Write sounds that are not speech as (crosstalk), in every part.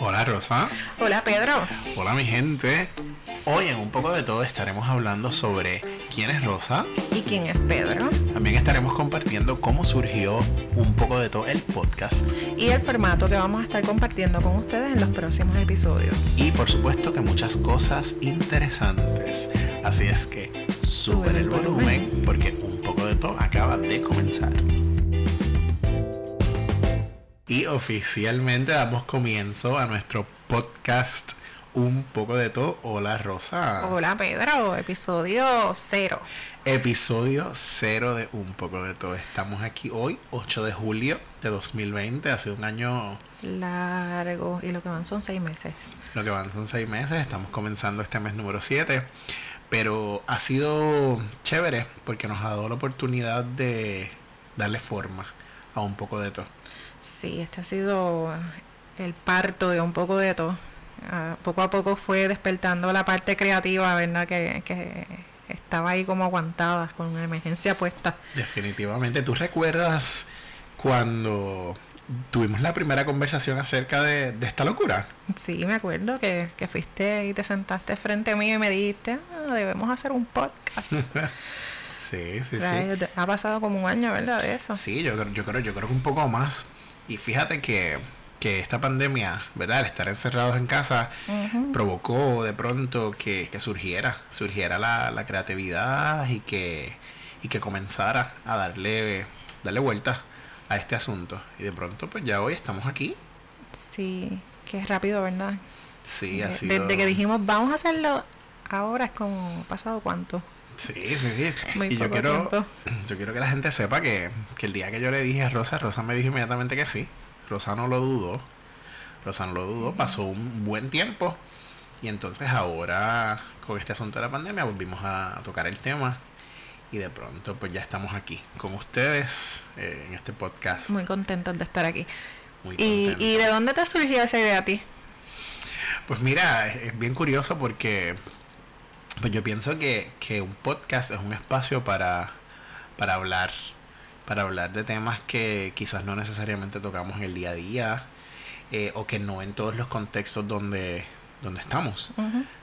Hola Rosa. Hola Pedro. Hola mi gente. Hoy en un poco de todo estaremos hablando sobre quién es Rosa. ¿Y quién es Pedro? También estaremos compartiendo cómo surgió un poco de todo el podcast. Y el formato que vamos a estar compartiendo con ustedes en los próximos episodios. Y por supuesto que muchas cosas interesantes. Así es que suben el volumen porque un poco de todo acaba de comenzar. Y oficialmente damos comienzo a nuestro podcast Un poco de todo. Hola Rosa. Hola Pedro, episodio cero. Episodio cero de Un poco de todo. Estamos aquí hoy, 8 de julio de 2020. Hace un año largo y lo que van son seis meses. Lo que van son seis meses. Estamos comenzando este mes número 7. Pero ha sido chévere porque nos ha dado la oportunidad de darle forma a un poco de todo. Sí, este ha sido el parto de un poco de todo. Ah, poco a poco fue despertando la parte creativa, ¿verdad? Que, que estaba ahí como aguantada, con una emergencia puesta. Definitivamente. ¿Tú recuerdas cuando tuvimos la primera conversación acerca de, esta locura? Sí, me acuerdo que, que, fuiste y te sentaste frente a mí y me dijiste, ah, debemos hacer un podcast. (laughs) sí, sí, sí. Ha pasado como un año, ¿verdad? De eso. Sí, yo, yo, creo, yo creo que un poco más. Y fíjate que, que esta pandemia, ¿verdad? El estar encerrados en casa provocó de pronto que, surgiera, surgiera la, la, creatividad y que, y que comenzara a darle, darle vuelta a este asunto. Y de pronto, pues ya hoy estamos aquí. Sí, que es rápido, ¿verdad? Sí, así. Desde que dijimos, vamos a hacerlo, ahora es como, ¿pasado cuánto? Sí, sí, sí. y yo quiero, yo quiero que la gente sepa que, que, el día que yo le dije a Rosa, Rosa me dijo inmediatamente que sí. Rosa no lo dudó. Rosa no lo dudó. Pasó un buen tiempo. Y entonces ahora, con este asunto de la pandemia, volvimos a tocar el tema. Y de pronto, pues ya estamos aquí con ustedes eh, en este podcast. Muy contentos de estar aquí. Muy ¿Y, ¿Y de dónde te surgió esa idea a ti? Pues mira, es bien curioso porque pues yo pienso que, que un podcast es un espacio para, para hablar, para hablar de temas que quizás no necesariamente tocamos en el día a día, eh, o que no en todos los contextos donde, donde estamos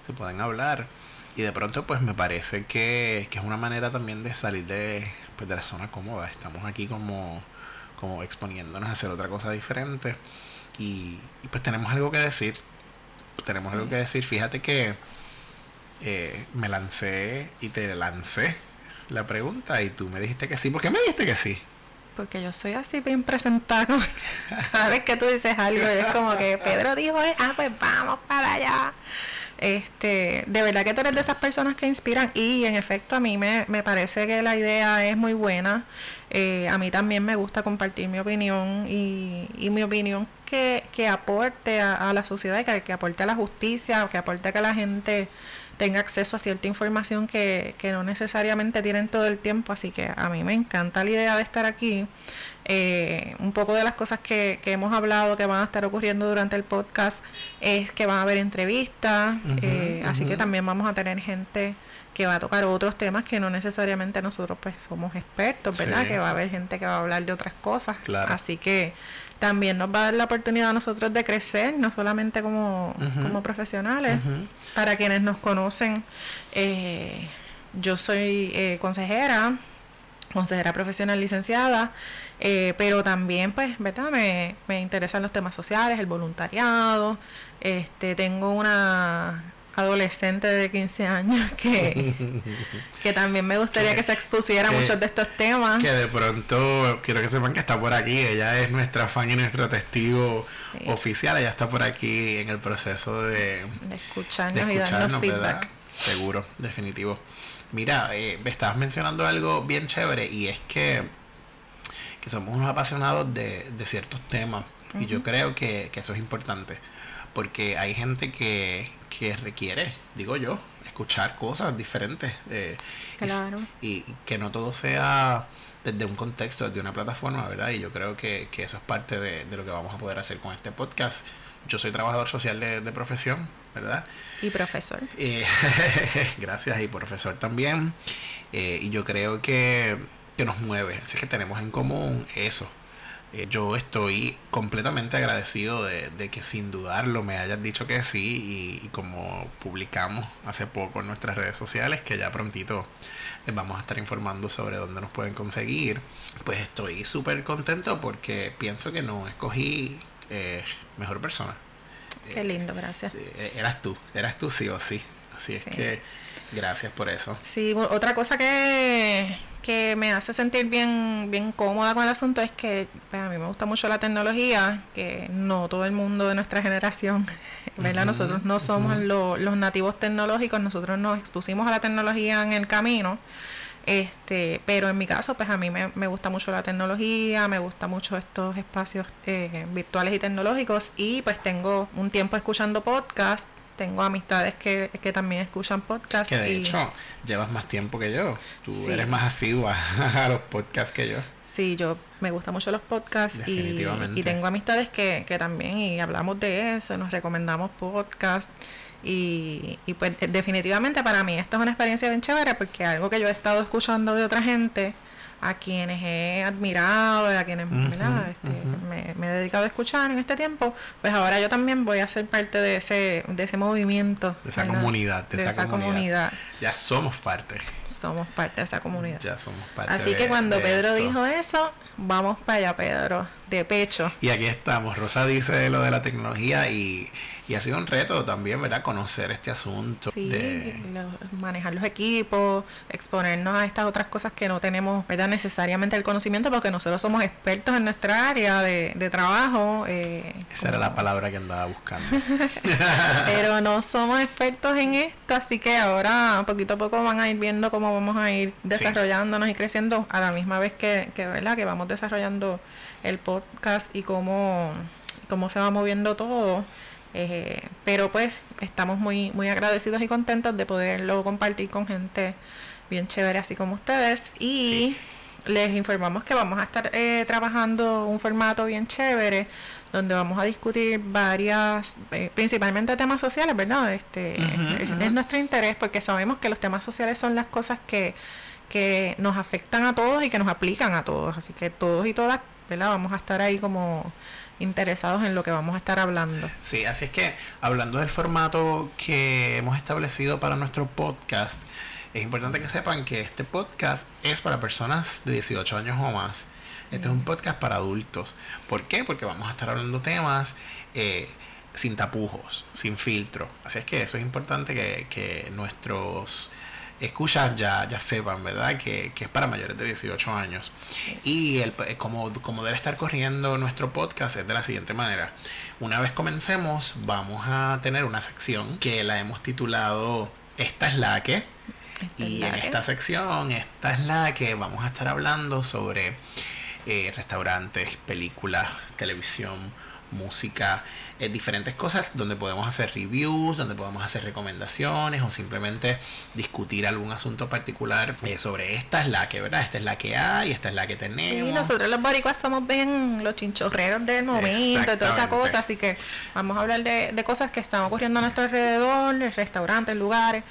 se pueden hablar. Y de pronto pues me parece que, que es una manera también de salir de, pues, de la zona cómoda. Estamos aquí como, como exponiéndonos a hacer otra cosa diferente. Y, pues tenemos algo que decir. Tenemos algo que decir. Fíjate que eh, me lancé y te lancé la pregunta y tú me dijiste que sí. ¿Por qué me dijiste que sí? Porque yo soy así bien presentado. (laughs) Cada vez que tú dices algo es como que Pedro dijo, ah, pues vamos para allá. Este, de verdad que tú eres de esas personas que inspiran y en efecto a mí me, me parece que la idea es muy buena. Eh, a mí también me gusta compartir mi opinión y, y mi opinión que, que aporte a, la sociedad, que, que aporte a la justicia, que aporte a que la gente tenga acceso a cierta información que, que no necesariamente tienen todo el tiempo. Así que a mí me encanta la idea de estar aquí. Eh, un poco de las cosas que, que, hemos hablado que van a estar ocurriendo durante el podcast es que van a haber entrevistas, eh, así que también vamos a tener gente que va a tocar otros temas que no necesariamente nosotros pues somos expertos, ¿verdad? Que va a haber gente que va a hablar de otras cosas. Así que también nos va a dar la oportunidad a nosotros de crecer, no solamente como, como profesionales. Para quienes nos conocen, eh, yo soy eh, consejera, consejera profesional licenciada, eh, pero también, pues, ¿verdad? Me, me interesan los temas sociales, el voluntariado. Este, tengo una adolescente de 15 años (laughs) que, que también me gustaría que, se expusiera muchos de estos temas. Que de pronto quiero que sepan que está por aquí, ella es nuestra fan y nuestro testigo oficial, ella está por aquí en el proceso de, de escucharnos, y darnos feedback. Seguro, definitivo. Mira, eh, me estabas mencionando algo bien chévere y es que, que somos unos apasionados de, de ciertos temas y yo creo que, que eso es importante porque hay gente que, que requiere, digo yo, escuchar cosas diferentes. Eh, claro. Y, que no todo sea desde un contexto, desde una plataforma, ¿verdad? Y yo creo que, que eso es parte de, lo que vamos a poder hacer con este podcast. Yo soy trabajador social de, profesión, ¿verdad? Y profesor. Eh, (laughs) gracias, y profesor también. Eh, y yo creo que, que nos mueve, así que tenemos en común eso eh, yo estoy completamente agradecido de, de, que sin dudarlo me hayas dicho que sí y, y, como publicamos hace poco en nuestras redes sociales que ya prontito les vamos a estar informando sobre dónde nos pueden conseguir pues estoy súper contento porque pienso que no escogí eh, mejor persona. Qué lindo gracias. eh, eras tú eras tú sí o sí así sí. es que gracias por eso sí otra cosa que que me hace sentir bien, bien cómoda con el asunto es que pues, a mí me gusta mucho la tecnología, que no todo el mundo de nuestra generación, (laughs) ¿verdad? Uh -huh, nosotros no somos uh -huh. lo, los nativos tecnológicos, nosotros nos expusimos a la tecnología en el camino. Este, pero en mi caso, pues a mí me, me gusta mucho la tecnología, me gusta mucho estos espacios eh, virtuales y tecnológicos y pues tengo un tiempo escuchando podcasts tengo amistades que, que también escuchan podcasts. Que de y, hecho llevas más tiempo que yo. Tú sí. eres más asidua (laughs) a los podcasts que yo. Sí, yo me gustan mucho los podcasts y, y, tengo amistades que, que también y hablamos de eso, nos recomendamos podcasts. Y, y pues definitivamente para mí esto es una experiencia bien chévere porque algo que yo he estado escuchando de otra gente a quienes he admirado, a quienes uh -huh, este, uh -huh. me, me, he dedicado a escuchar en este tiempo, pues ahora yo también voy a ser parte de ese, de ese movimiento. De esa ¿verdad? comunidad. De, de esa, esa comunidad. comunidad. Ya somos parte. Somos parte de esa comunidad. Ya somos parte. Así de, que cuando Pedro esto. dijo eso, vamos para allá, Pedro, de pecho. Y aquí estamos. Rosa dice lo de la tecnología y, y ha sido un reto también, ¿verdad? Conocer este asunto. Sí, de... lo, manejar los equipos, exponernos a estas otras cosas que no tenemos, ¿verdad? Necesariamente el conocimiento, porque nosotros somos expertos en nuestra área de, de trabajo. Eh, Esa como... era la palabra que andaba buscando. (laughs) Pero (laughs) no somos expertos en esto, así que ahora poquito a poco van a ir viendo cómo vamos a ir desarrollándonos sí. y creciendo a la misma vez que, que, ¿verdad? que vamos desarrollando el podcast y cómo, cómo se va moviendo todo. Eh, pero pues estamos muy, muy agradecidos y contentos de poderlo compartir con gente bien chévere así como ustedes. Y sí. les informamos que vamos a estar eh, trabajando un formato bien chévere donde vamos a discutir varias, eh, principalmente temas sociales, ¿verdad? Este, uh -huh, es, uh -huh. es nuestro interés porque sabemos que los temas sociales son las cosas que, que nos afectan a todos y que nos aplican a todos. Así que todos y todas, ¿verdad? Vamos a estar ahí como interesados en lo que vamos a estar hablando. Sí, así es que hablando del formato que hemos establecido para nuestro podcast, es importante que sepan que este podcast es para personas de 18 años o más. Sí. Este es un podcast para adultos. ¿Por qué? Porque vamos a estar hablando temas eh, sin tapujos, sin filtro. Así es que eso es importante que, que nuestros escuchas ya, ya sepan, ¿verdad? Que, que, es para mayores de 18 años. Y el, como, como debe estar corriendo nuestro podcast es de la siguiente manera. Una vez comencemos, vamos a tener una sección que la hemos titulado Esta es la que. Esta y en esta sección, esta es la que vamos a estar hablando sobre eh, restaurantes, películas, televisión, música, eh, diferentes cosas donde podemos hacer reviews, donde podemos hacer recomendaciones o simplemente discutir algún asunto particular eh, sobre esta es la que, ¿verdad? Esta es la que hay, esta es la que tenemos. Sí, nosotros los boricuas somos bien los chinchorreros del momento y toda esa cosa, así que vamos a hablar de, de cosas que están ocurriendo a nuestro alrededor, restaurantes, lugares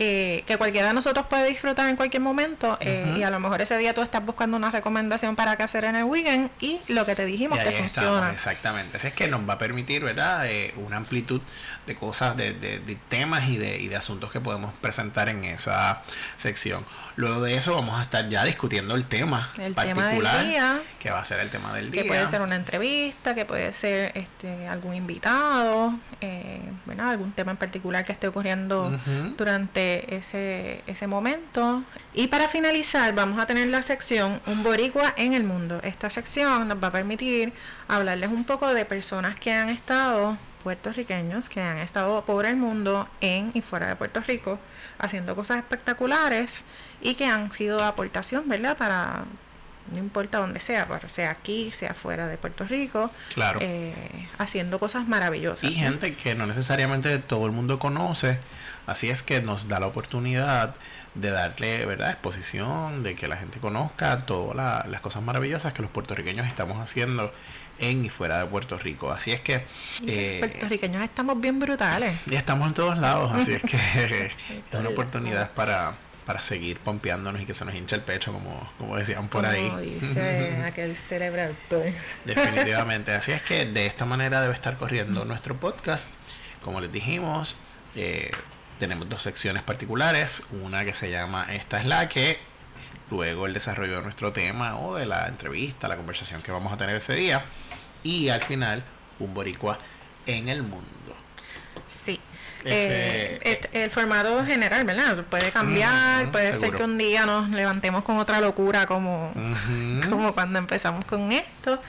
que, que, cualquiera de nosotros puede disfrutar en cualquier momento eh, uh -huh. y a lo mejor ese día tú estás buscando una recomendación para qué hacer en el weekend y lo que te dijimos que funciona. Estamos, exactamente, así es que nos va a permitir, ¿verdad? Eh, una amplitud de cosas, de, de, de temas y de, y de asuntos que podemos presentar en esa sección. Luego de eso vamos a estar ya discutiendo el tema el particular tema del día, que va a ser el tema del día. Que puede ser una entrevista, que puede ser este algún invitado, eh, ¿verdad? algún tema en particular que esté ocurriendo uh -huh. durante ese, ese momento. Y para finalizar vamos a tener la sección Un Boricua en el Mundo. Esta sección nos va a permitir hablarles un poco de personas que han estado puertorriqueños que han estado por el mundo en y fuera de Puerto Rico haciendo cosas espectaculares y que han sido aportación, ¿verdad? Para no importa dónde sea, sea aquí, sea fuera de Puerto Rico, claro. eh, haciendo cosas maravillosas. Y gente que no necesariamente todo el mundo conoce, así es que nos da la oportunidad de darle verdad exposición, de que la gente conozca todas la, las cosas maravillosas que los puertorriqueños estamos haciendo en y fuera de Puerto Rico. Así es que... Eh, puertorriqueños estamos bien brutales. Y estamos en todos lados, así es que (laughs) es una oportunidad para para seguir pompeándonos y que se nos hinche el pecho, como, como decían por ahí. Como dice (laughs) aquel. Definitivamente. Así es que de esta manera debe estar corriendo nuestro podcast. Como les dijimos, eh, tenemos dos secciones particulares. Una que se llama Esta es la que, luego el desarrollo de nuestro tema o de la entrevista, la conversación que vamos a tener ese día. Y al final, un boricua en el mundo. Sí. Eh, el formato general, ¿verdad? Puede cambiar, puede ser que un día nos levantemos con otra locura como, como cuando empezamos con esto.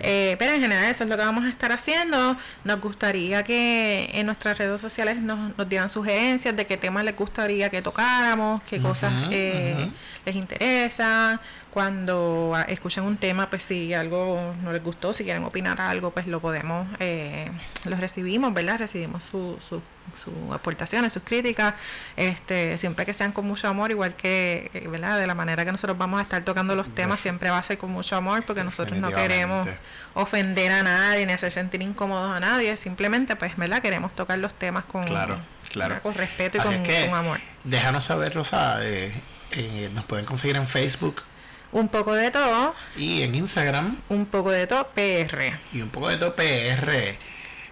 Eh, pero en general eso es lo que vamos a estar haciendo. Nos gustaría que en nuestras redes sociales nos, nos dieran sugerencias de qué temas les gustaría que tocáramos, qué cosas eh, les interesan cuando ah, escuchan un tema, pues si algo no les gustó, si quieren opinar algo, pues lo podemos, eh, los recibimos, ¿verdad? Recibimos sus su, su aportaciones, sus críticas, este, siempre que sean con mucho amor, igual que, eh, ¿verdad? De la manera que nosotros vamos a estar tocando los temas, siempre va a ser con mucho amor, porque nosotros no queremos ofender a nadie ni hacer sentir incómodos a nadie, simplemente, pues, ¿verdad? Queremos tocar los temas con, claro, claro. con respeto y con, amor. Déjanos saber, Rosa, eh, nos pueden conseguir en Facebook un poco de todo. Y en Instagram. Un poco de todo PR. Y un poco de todo PR.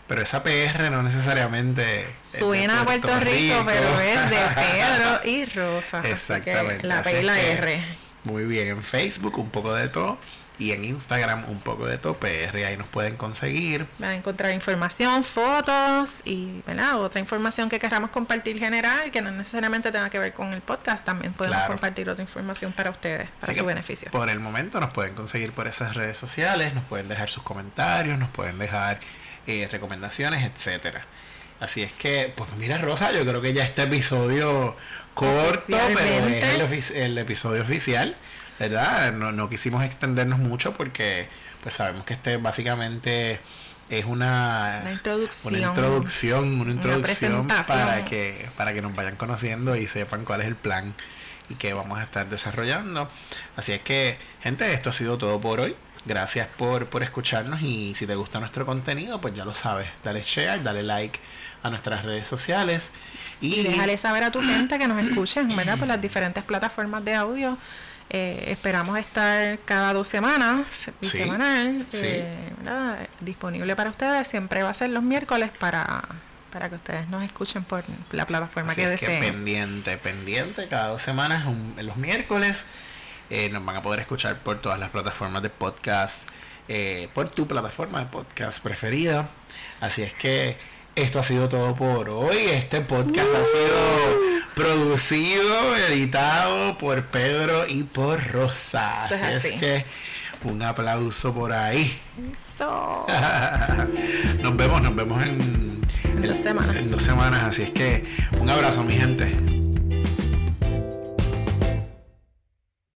Pero esa PR no necesariamente. Suena a Puerto, Rico, pero es de Pedro y Rosa. (laughs) Exactamente. La P y la R. Muy bien, en Facebook un poco de todo y en Instagram un poco de PR, ahí nos pueden conseguir. Van a encontrar información, fotos y ¿verdad? otra información que queramos compartir general, que no necesariamente tenga que ver con el podcast, también podemos compartir otra información para ustedes, para su beneficio. Por el momento nos pueden conseguir por esas redes sociales, nos pueden dejar sus comentarios, nos pueden dejar eh, recomendaciones, etcétera. Así es que, pues mira Rosa, yo creo que ya este episodio corto, pero es el, el episodio oficial. ¿Verdad? No, no quisimos extendernos mucho porque pues sabemos que este básicamente es una, una introducción, una introducción, una introducción para que para que nos vayan conociendo y sepan cuál es el plan y qué vamos a estar desarrollando. Así es que, gente, esto ha sido todo por hoy. Gracias por, por escucharnos y si te gusta nuestro contenido, pues ya lo sabes, dale share, dale like a nuestras redes sociales y, y déjale saber a tu gente que nos escuchen, ¿verdad? Por las diferentes plataformas de audio eh, esperamos estar cada dos semanas, semanal, eh, disponible para ustedes. Siempre va a ser los miércoles para, para que ustedes nos escuchen por la plataforma que deseen. pendiente, pendiente, cada dos semanas, en los miércoles. Eh, nos van a poder escuchar por todas las plataformas de podcast, por tu plataforma de podcast preferida. Así es que esto ha sido todo por hoy. Este podcast ha sido producido, editado por Pedro y por Rosa. así, es que un aplauso por ahí. (laughs) nos vemos, nos vemos en, en dos semanas. En dos semanas. Así es que un abrazo, mi gente.